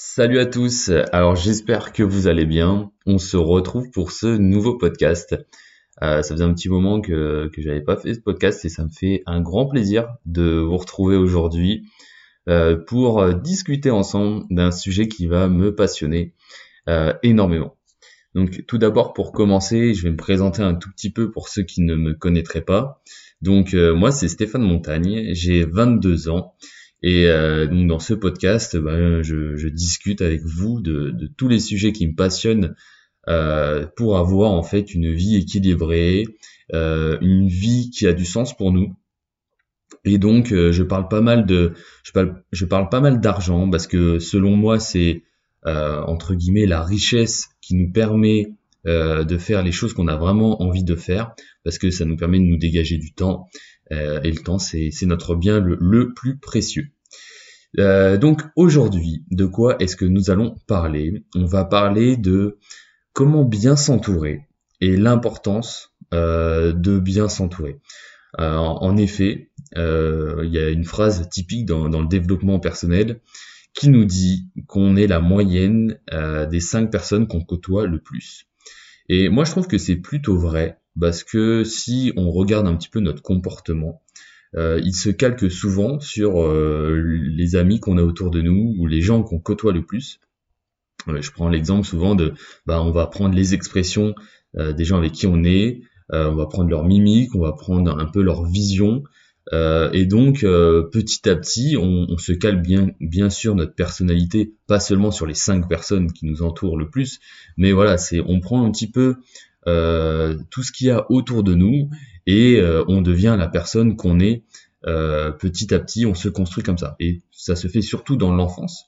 Salut à tous, alors j'espère que vous allez bien. On se retrouve pour ce nouveau podcast. Euh, ça faisait un petit moment que, que j'avais pas fait ce podcast et ça me fait un grand plaisir de vous retrouver aujourd'hui euh, pour discuter ensemble d'un sujet qui va me passionner euh, énormément. Donc tout d'abord pour commencer, je vais me présenter un tout petit peu pour ceux qui ne me connaîtraient pas. Donc moi c'est Stéphane Montagne, j'ai 22 ans et euh, donc dans ce podcast, ben, je, je, discute avec vous de, de, tous les sujets qui me passionnent euh, pour avoir en fait une vie équilibrée, euh, une vie qui a du sens pour nous. Et donc euh, je parle pas mal de, je parle, je parle pas mal d'argent parce que selon moi c'est euh, entre guillemets la richesse qui nous permet de faire les choses qu'on a vraiment envie de faire parce que ça nous permet de nous dégager du temps euh, et le temps, c'est notre bien le, plus précieux. Euh, donc aujourd'hui, de quoi est-ce que nous allons parler? On va parler de comment bien s'entourer et l'importance euh, de bien s'entourer. en effet, il y a une phrase typique dans, dans, le développement personnel qui nous dit qu'on est la moyenne des cinq personnes qu'on côtoie le plus. Et moi, je trouve que c'est plutôt vrai parce que si on regarde un petit peu notre comportement, euh, il se calque souvent sur euh, les amis qu'on a autour de nous ou les gens qu'on côtoie le plus. Euh, je prends l'exemple souvent de, bah, on va prendre les expressions des gens avec qui on est, on va prendre leur mimique, on va prendre un peu leur vision, et donc petit à petit, on, on, se cale bien, bien sûr notre personnalité, pas seulement sur les cinq personnes qui nous entourent le plus, mais voilà, c'est on prend un petit peu euh, tout ce qu'il y a autour de nous et euh, on devient la personne qu'on est euh, petit à petit, on se construit comme ça. Et ça se fait surtout dans l'enfance.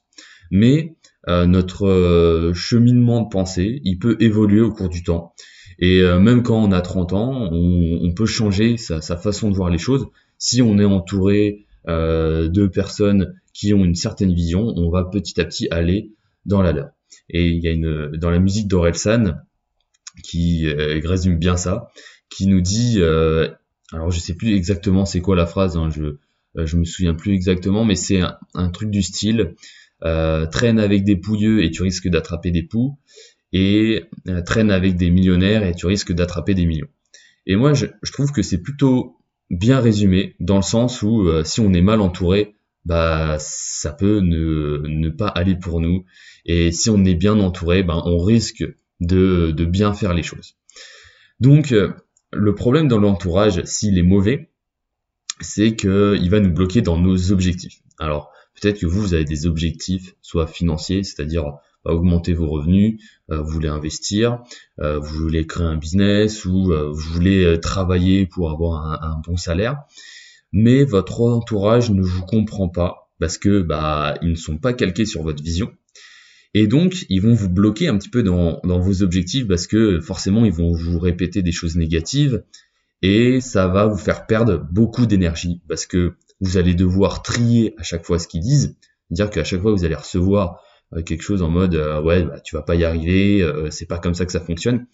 Mais notre cheminement de pensée, il peut évoluer au cours du temps. Et même quand on a 30 ans, on, peut changer sa, sa, façon de voir les choses. Si on est entouré de personnes qui ont une certaine vision, on va petit à petit aller dans la leur. Et il y a une dans la musique d'Orelsan, qui euh, résume bien ça, qui nous dit, euh, alors je sais plus exactement c'est quoi la phrase, hein, je euh, je me souviens plus exactement, mais c'est un, truc du style traîne avec des pouilleux et tu risques d'attraper des poux, et traîne avec des millionnaires et tu risques d'attraper des millions. Et moi, je, je trouve que c'est plutôt bien résumé dans le sens où si on est mal entouré, bah ça peut ne, ne pas aller pour nous. Et si on est bien entouré, ben on risque de, bien faire les choses. Donc, euh, le problème dans l'entourage, s'il est mauvais, c'est qu'il va nous bloquer dans nos objectifs. Alors, peut-être que vous, vous avez des objectifs, soit financiers, c'est-à-dire bah, augmenter vos revenus, euh, vous voulez investir, euh, vous voulez créer un business ou vous voulez travailler pour avoir un, un, bon salaire, mais votre entourage ne vous comprend pas parce que bah ils ne sont pas calqués sur votre vision et donc, ils vont vous bloquer un petit peu dans, vos objectifs parce que forcément, ils vont vous répéter des choses négatives et ça va vous faire perdre beaucoup d'énergie parce que vous allez devoir trier à chaque fois ce qu'ils disent, dire qu'à chaque fois vous allez recevoir euh, quelque chose en mode euh, ouais bah, tu vas pas y arriver, euh, c'est pas comme ça que ça fonctionne.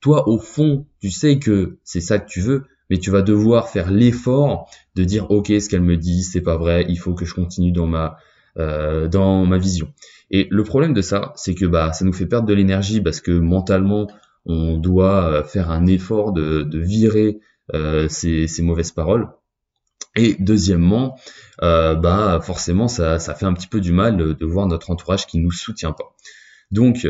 Toi au fond tu sais que c'est ça que tu veux, mais tu vas devoir faire l'effort de dire ok ce qu'elle me dit c'est pas vrai, il faut que je continue dans ma euh, dans ma vision. Et le problème de ça, c'est que bah ça nous fait perdre de l'énergie parce que mentalement on doit euh, faire un effort de, de virer euh, ces, ces, mauvaises paroles. Et deuxièmement, euh, bah forcément ça, ça fait un petit peu du mal de voir notre entourage qui nous soutient pas. Donc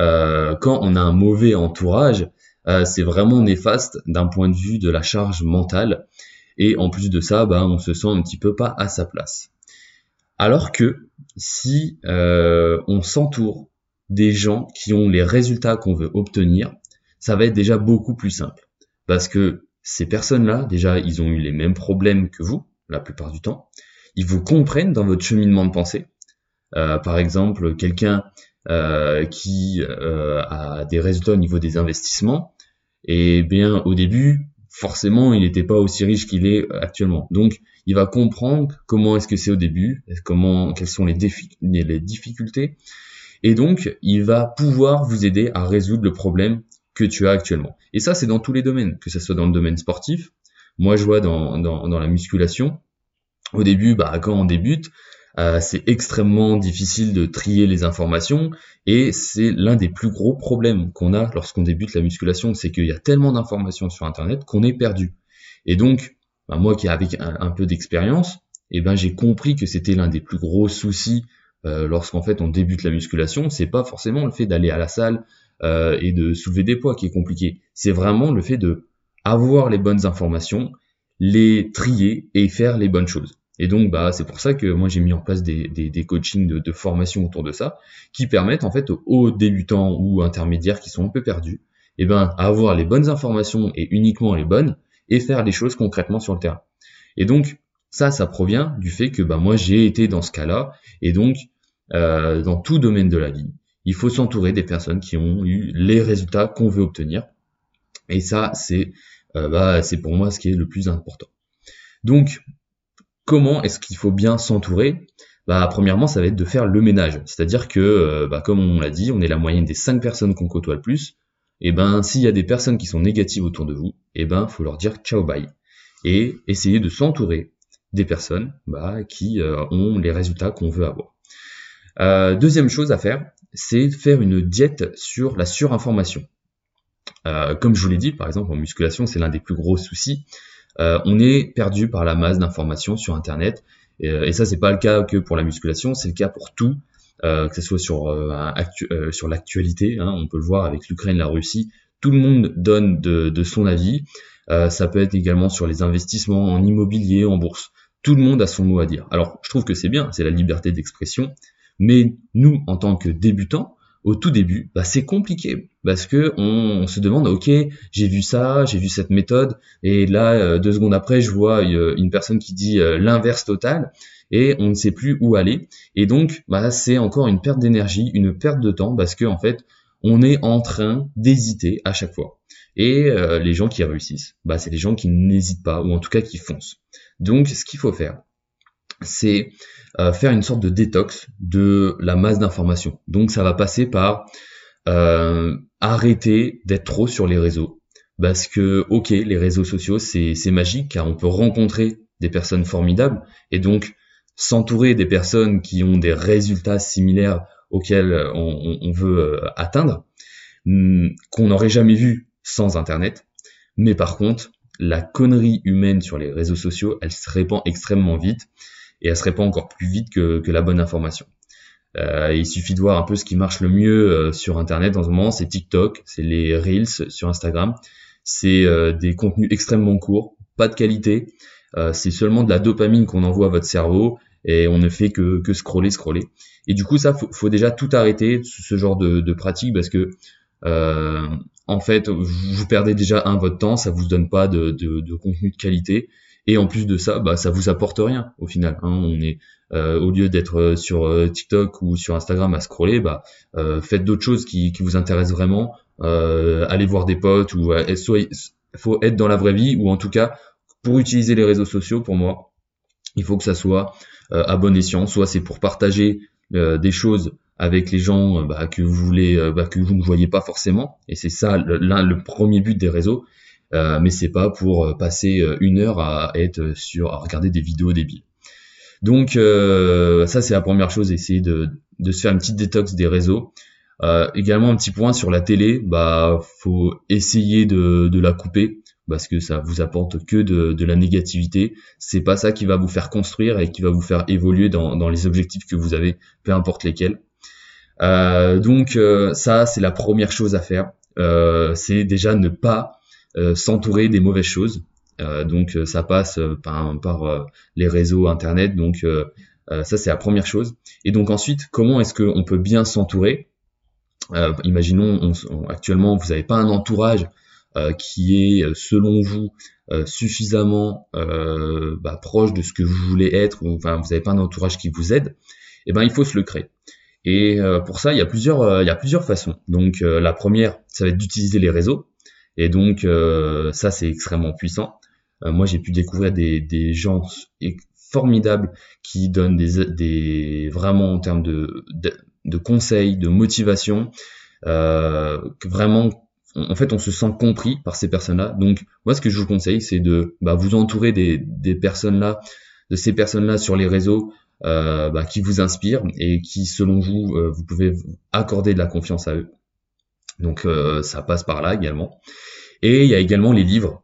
euh, quand on a un mauvais entourage, euh, c'est vraiment néfaste d'un point de vue de la charge mentale. Et en plus de ça, bah, on se sent un petit peu pas à sa place. Alors que si euh, on s'entoure des gens qui ont les résultats qu'on veut obtenir, ça va être déjà beaucoup plus simple. Parce que ces personnes-là, déjà, ils ont eu les mêmes problèmes que vous, la plupart du temps. Ils vous comprennent dans votre cheminement de pensée. Euh, par exemple, quelqu'un euh, qui a des résultats au niveau des investissements, et bien au début, forcément, il n'était pas aussi riche qu'il est actuellement. Donc, il va comprendre comment est-ce que c'est au début, comment, quelles sont les, les difficultés, et donc il va pouvoir vous aider à résoudre le problème que tu as actuellement. Et ça, c'est dans tous les domaines, que ce soit dans le domaine sportif. Moi, je vois dans, dans, dans la musculation, au début, bah, quand on débute, euh, c'est extrêmement difficile de trier les informations et c'est l'un des plus gros problèmes qu'on a lorsqu'on débute la musculation, c'est qu'il y a tellement d'informations sur Internet qu'on est perdu. Et donc, bah, moi qui avec un, peu d'expérience, eh ben j'ai compris que c'était l'un des plus gros soucis euh, lorsqu'en fait on débute la musculation. C'est pas forcément le fait d'aller à la salle euh, et de soulever des poids qui est compliqué. C'est vraiment le fait de avoir les bonnes informations, les trier et faire les bonnes choses. Et donc, bah, c'est pour ça que moi j'ai mis en place des, des, des coachings de, de, formation autour de ça, qui permettent en fait aux débutants ou intermédiaires qui sont un peu perdus, eh ben, avoir les bonnes informations et uniquement les bonnes, et faire les choses concrètement sur le terrain. Et donc, ça, ça provient du fait que bah, moi j'ai été dans ce cas-là, et donc euh, dans tout domaine de la vie, il faut s'entourer des personnes qui ont eu les résultats qu'on veut obtenir. Et ça, c'est euh, bah, c'est pour moi ce qui est le plus important. Donc, comment est-ce qu'il faut bien s'entourer? Bah, premièrement, ça va être de faire le ménage. C'est-à-dire que, euh, bah, comme on l'a dit, on est la moyenne des 5 personnes qu'on côtoie le plus. Et ben, s'il y a des personnes qui sont négatives autour de vous, et ben, faut leur dire ciao bye. Et essayer de s'entourer des personnes bah, qui euh, ont les résultats qu'on veut avoir. Euh, deuxième chose à faire, c'est faire une diète sur la surinformation. comme je vous l'ai dit, par exemple, en musculation, c'est l'un des plus gros soucis. Euh, on est perdu par la masse d'informations sur Internet. Et, euh, et ça, c'est pas le cas que pour la musculation, c'est le cas pour tout. Euh, que ce soit sur, sur l'actualité, hein, on peut le voir avec l'Ukraine, la Russie, tout le monde donne de, son avis. ça peut être également sur les investissements en immobilier, en bourse. Tout le monde a son mot à dire. Alors, je trouve que c'est bien, c'est la liberté d'expression. Mais nous, en tant que débutants, au tout début, bah, c'est compliqué parce que on, se demande, ok, j'ai vu ça, j'ai vu cette méthode, et là euh, deux secondes après, je vois euh, une personne qui dit euh, l'inverse total, et on ne sait plus où aller. Et donc, bah, c'est encore une perte d'énergie, une perte de temps parce que en fait, on est en train d'hésiter à chaque fois. Et les gens qui réussissent, bah, c'est les gens qui n'hésitent pas ou en tout cas qui foncent. Donc, ce qu'il faut faire, c'est euh, faire une sorte de détox de la masse d'informations. Donc ça va passer par euh, arrêter d'être trop sur les réseaux. Parce que, ok, les réseaux sociaux, c'est magique car on peut rencontrer des personnes formidables et donc s'entourer des personnes qui ont des résultats similaires auxquels on, on veut euh, atteindre, hmm, qu'on n'aurait jamais vu sans Internet. Mais par contre, la connerie humaine sur les réseaux sociaux, elle se répand extrêmement vite et elle se répand encore plus vite que, que la bonne information. Euh, il suffit de voir un peu ce qui marche le mieux euh, sur Internet en ce moment, c'est TikTok, c'est les Reels sur Instagram, c'est euh, des contenus extrêmement courts, pas de qualité, c'est seulement de la dopamine qu'on envoie à votre cerveau et on ne fait que, que scroller, scroller. Et du coup, ça, faut, faut déjà tout arrêter, ce genre de, de pratique, parce que en fait, vous perdez déjà un votre temps, ça vous donne pas de, de, de contenu de qualité. Et en plus de ça, bah, ça vous apporte rien au final. Hein. On est euh, au lieu d'être euh, sur euh, TikTok ou sur Instagram à scroller, bah, faites d'autres choses qui, qui, vous intéressent vraiment. allez voir des potes ou soit faut être dans la vraie vie ou en tout cas pour utiliser les réseaux sociaux pour moi, il faut que ça soit à bon escient. Soit c'est pour partager des choses avec les gens bah, que vous voulez, bah, que vous ne voyez pas forcément. Et c'est ça l'un le premier but des réseaux. Euh, mais c'est pas pour euh, passer euh, une heure à être sur à regarder des vidéos débiles. Donc ça c'est la première chose, essayer de, de se faire une petite détox des réseaux. Euh, également un petit point sur la télé, bah faut essayer de, de la couper parce que ça vous apporte que de, de la négativité. C'est pas ça qui va vous faire construire et qui va vous faire évoluer dans, dans les objectifs que vous avez, peu importe lesquels. Euh, donc ça c'est la première chose à faire. c'est déjà ne pas euh, s'entourer des mauvaises choses. Euh, donc euh, ça passe par, les réseaux internet. Donc ça c'est la première chose. Et donc ensuite, comment est-ce qu'on peut bien s'entourer? Imaginons actuellement vous n'avez pas un entourage qui est selon vous suffisamment bah, proche de ce que vous voulez être, ou enfin vous n'avez pas un entourage qui vous aide, et eh ben il faut se le créer. Et pour ça il y a plusieurs il y a plusieurs façons. Donc la première ça va être d'utiliser les réseaux. Et donc euh, ça c'est extrêmement puissant. Euh, moi j'ai pu découvrir des, des gens formidables qui donnent des, des vraiment en termes de, de, conseils, de motivation, euh, vraiment en fait on se sent compris par ces personnes-là. Donc moi ce que je vous conseille c'est de bah, vous entourer des, des personnes-là, de ces personnes-là sur les réseaux, bah, qui vous inspirent et qui, selon vous, vous pouvez accorder de la confiance à eux. Donc ça passe par là également. Et il y a également les livres.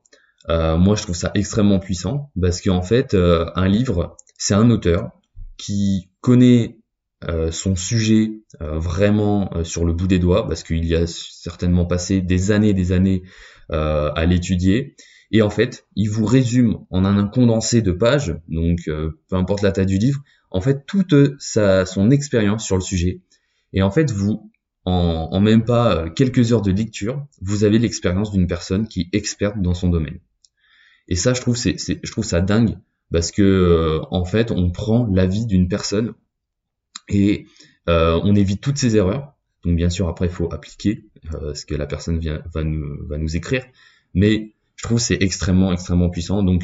moi, je trouve ça extrêmement puissant parce qu'en fait, un livre, c'est un auteur qui connaît euh, son sujet euh, vraiment euh, sur le bout des doigts, parce qu'il y a certainement passé des années des années à l'étudier. Et en fait, il vous résume en un condensé de pages, donc peu importe la taille du livre, en fait toute sa, son expérience sur le sujet. Et en fait, vous, en, en même pas quelques heures de lecture, vous avez l'expérience d'une personne qui est experte dans son domaine. Et ça, je trouve, c'est, je trouve ça dingue parce que en fait, on prend l'avis d'une personne et euh, on évite toutes ces erreurs. Donc bien sûr, après, il faut appliquer euh, ce que la personne vient, va, nous, va nous écrire. Mais je trouve c'est extrêmement, extrêmement puissant. Donc,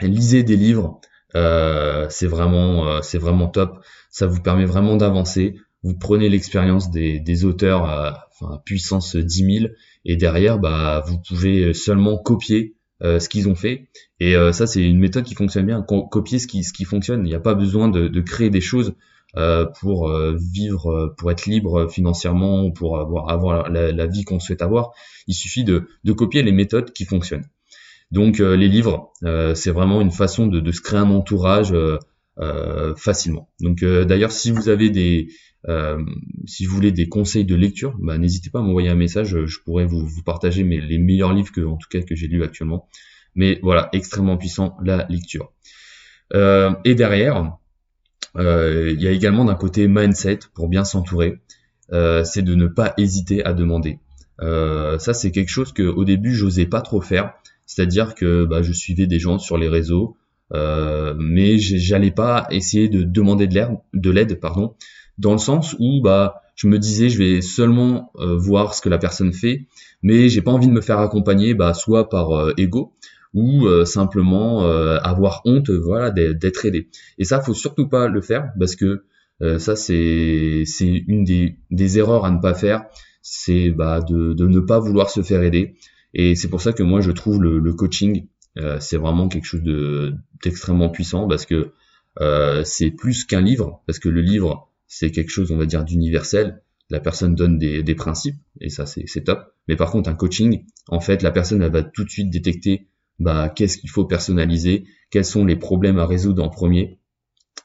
lisez des livres. Euh, c'est vraiment, euh, c'est vraiment top. Ça vous permet vraiment d'avancer. Vous prenez l'expérience des, auteurs à, puissance 10 000 et derrière, bah, vous pouvez seulement copier euh, ce qu'ils ont fait. Et ça, c'est une méthode qui fonctionne bien. copier ce qui, fonctionne. Il n'y a pas besoin de, créer des choses euh, pour euh, vivre, euh, pour être libre financièrement, pour avoir, la, vie qu'on souhaite avoir. Il suffit de, copier les méthodes qui fonctionnent. Donc les livres, c'est vraiment une façon de, se créer un entourage facilement. Donc d'ailleurs, si vous avez des, si vous voulez des conseils de lecture, bah, n'hésitez pas à m'envoyer un message. Je pourrais vous, vous partager mes, les meilleurs livres que, en tout cas, que j'ai lus actuellement. Mais voilà, extrêmement puissant la lecture. et derrière, euh, il y a également d'un côté mindset pour bien s'entourer, euh, c'est de ne pas hésiter à demander. Euh, ça c'est quelque chose que au début j'osais pas trop faire, c'est-à-dire que bah, je suivais des gens sur les réseaux, euh, mais j'allais pas essayer de demander de l'aide, pardon, dans le sens où bah je me disais je vais seulement euh, voir ce que la personne fait, mais j'ai pas envie de me faire accompagner bah soit par ego, ou euh, simplement euh, avoir honte voilà d'être aidé. Et ça faut surtout pas le faire parce que euh, ça c'est c'est une des, des erreurs à ne pas faire, c'est bah, de, de ne pas vouloir se faire aider. Et c'est pour ça que moi je trouve le, le coaching c'est vraiment quelque chose de d'extrêmement puissant parce que c'est plus qu'un livre parce que le livre c'est quelque chose on va dire d'universel la personne donne des, des principes et ça c'est top mais par contre un coaching en fait la personne elle va tout de suite détecter bah, qu'est-ce qu'il faut personnaliser, quels sont les problèmes à résoudre en premier.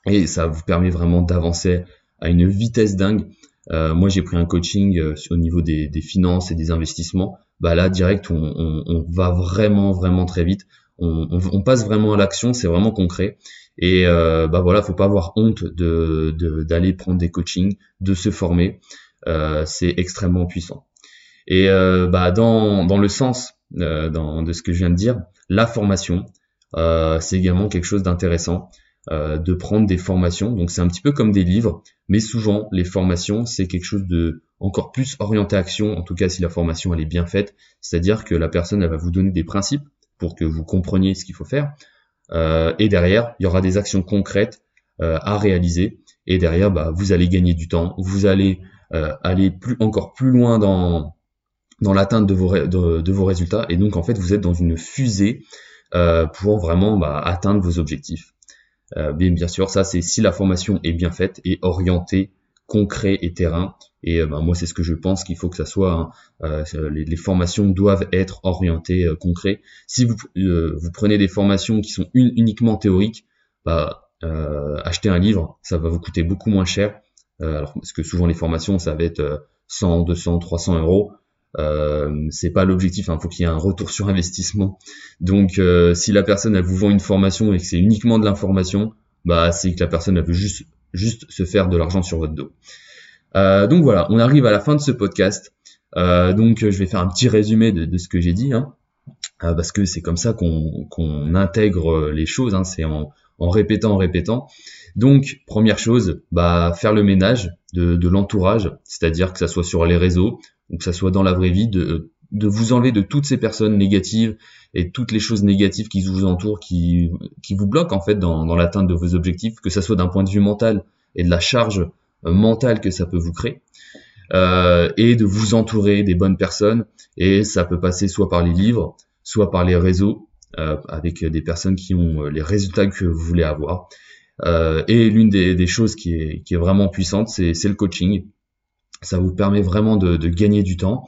Et ça vous permet vraiment d'avancer à une vitesse dingue. Euh, moi, j'ai pris un coaching euh, au niveau des, des, finances et des investissements. Bah là, direct, on, on, on va vraiment, vraiment très vite. On, on passe vraiment à l'action, c'est vraiment concret. Et euh, bah voilà, faut pas avoir honte de d'aller prendre des coachings, de se former. Euh, c'est extrêmement puissant. Et euh, bah dans dans le sens euh, dans, de ce que je viens de dire, la formation, c'est également quelque chose d'intéressant. Euh, de prendre des formations. Donc c'est un petit peu comme des livres, mais souvent les formations c'est quelque chose de encore plus orienté action. En tout cas si la formation elle est bien faite, c'est-à-dire que la personne elle va vous donner des principes pour que vous compreniez ce qu'il faut faire. Euh, et derrière il y aura des actions concrètes euh, à réaliser. Et derrière bah, vous allez gagner du temps, vous allez aller plus encore plus loin dans dans l'atteinte de vos, de, vos résultats. Et donc, en fait, vous êtes dans une fusée pour vraiment bah, atteindre vos objectifs. Euh, bien, sûr, ça, c'est si la formation est bien faite et orientée, concret et terrain. Et euh, bah, moi, c'est ce que je pense qu'il faut que ça soit. Hein. Euh, les, formations doivent être orientées, euh, concret. Si vous, vous prenez des formations qui sont uniquement théoriques, bah, acheter un livre, ça va vous coûter beaucoup moins cher. alors, parce que souvent les formations, ça va être 100, 200, 300 euros. Euh, c'est pas l'objectif, il hein, faut qu'il y ait un retour sur investissement. Donc euh, si la personne elle vous vend une formation et que c'est uniquement de l'information, bah c'est que la personne elle veut juste juste se faire de l'argent sur votre dos. Euh, donc voilà, on arrive à la fin de ce podcast. Euh, donc je vais faire un petit résumé de, ce que j'ai dit, hein, parce que c'est comme ça qu'on qu'on intègre les choses. Hein, c'est en, en répétant, en répétant. Donc première chose, bah faire le ménage de, de l'entourage, c'est-à-dire que ça soit sur les réseaux, ou que ça soit dans la vraie vie, de, de vous enlever de toutes ces personnes négatives et toutes les choses négatives qui vous entourent, qui, qui vous bloquent en fait dans, dans l'atteinte de vos objectifs, que ça soit d'un point de vue mental et de la charge euh, mentale que ça peut vous créer, euh, et de vous entourer des bonnes personnes. Et ça peut passer soit par les livres, soit par les réseaux, euh, avec des personnes qui ont les résultats que vous voulez avoir. et l'une des, choses qui est, qui est vraiment puissante, c'est le coaching. Ça vous permet vraiment de, gagner du temps.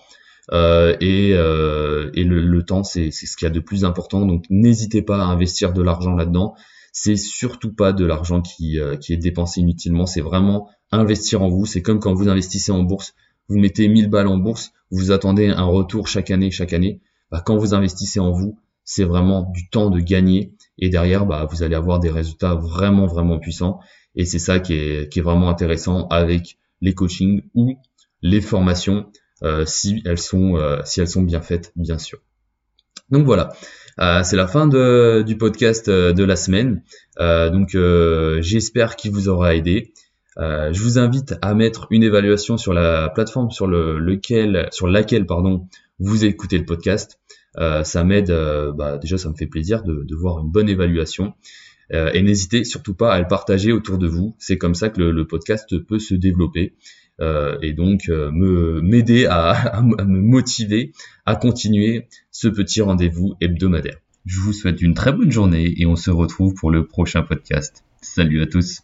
Euh, et, euh, et le, le, temps, c'est ce qu'il y a de plus important. Donc n'hésitez pas à investir de l'argent là-dedans. C'est surtout pas de l'argent qui, euh, qui est dépensé inutilement. C'est vraiment investir en vous. C'est comme quand vous investissez en bourse. Vous mettez 1000 balles en bourse, vous attendez un retour chaque année, chaque année. Bah, quand vous investissez en vous, c'est vraiment du temps de gagner. Et derrière, bah, vous allez avoir des résultats vraiment, vraiment puissants. Et c'est ça qui est, qui est vraiment intéressant avec les coachings ou les formations. Euh, si elles sont euh, si elles sont bien faites, bien sûr. Donc voilà, euh, c'est la fin du podcast de la semaine. donc j'espère qu'il vous aura aidé. je vous invite à mettre une évaluation sur la plateforme sur le, lequel, sur laquelle pardon, vous écoutez le podcast. ça m'aide, bah, déjà ça me fait plaisir de voir une bonne évaluation. Et n'hésitez surtout pas à le partager autour de vous. C'est comme ça que le, le podcast peut se développer. Euh, et donc euh, me m'aider à, à, me motiver à continuer ce petit rendez-vous hebdomadaire. Je vous souhaite une très bonne journée et on se retrouve pour le prochain podcast. Salut à tous.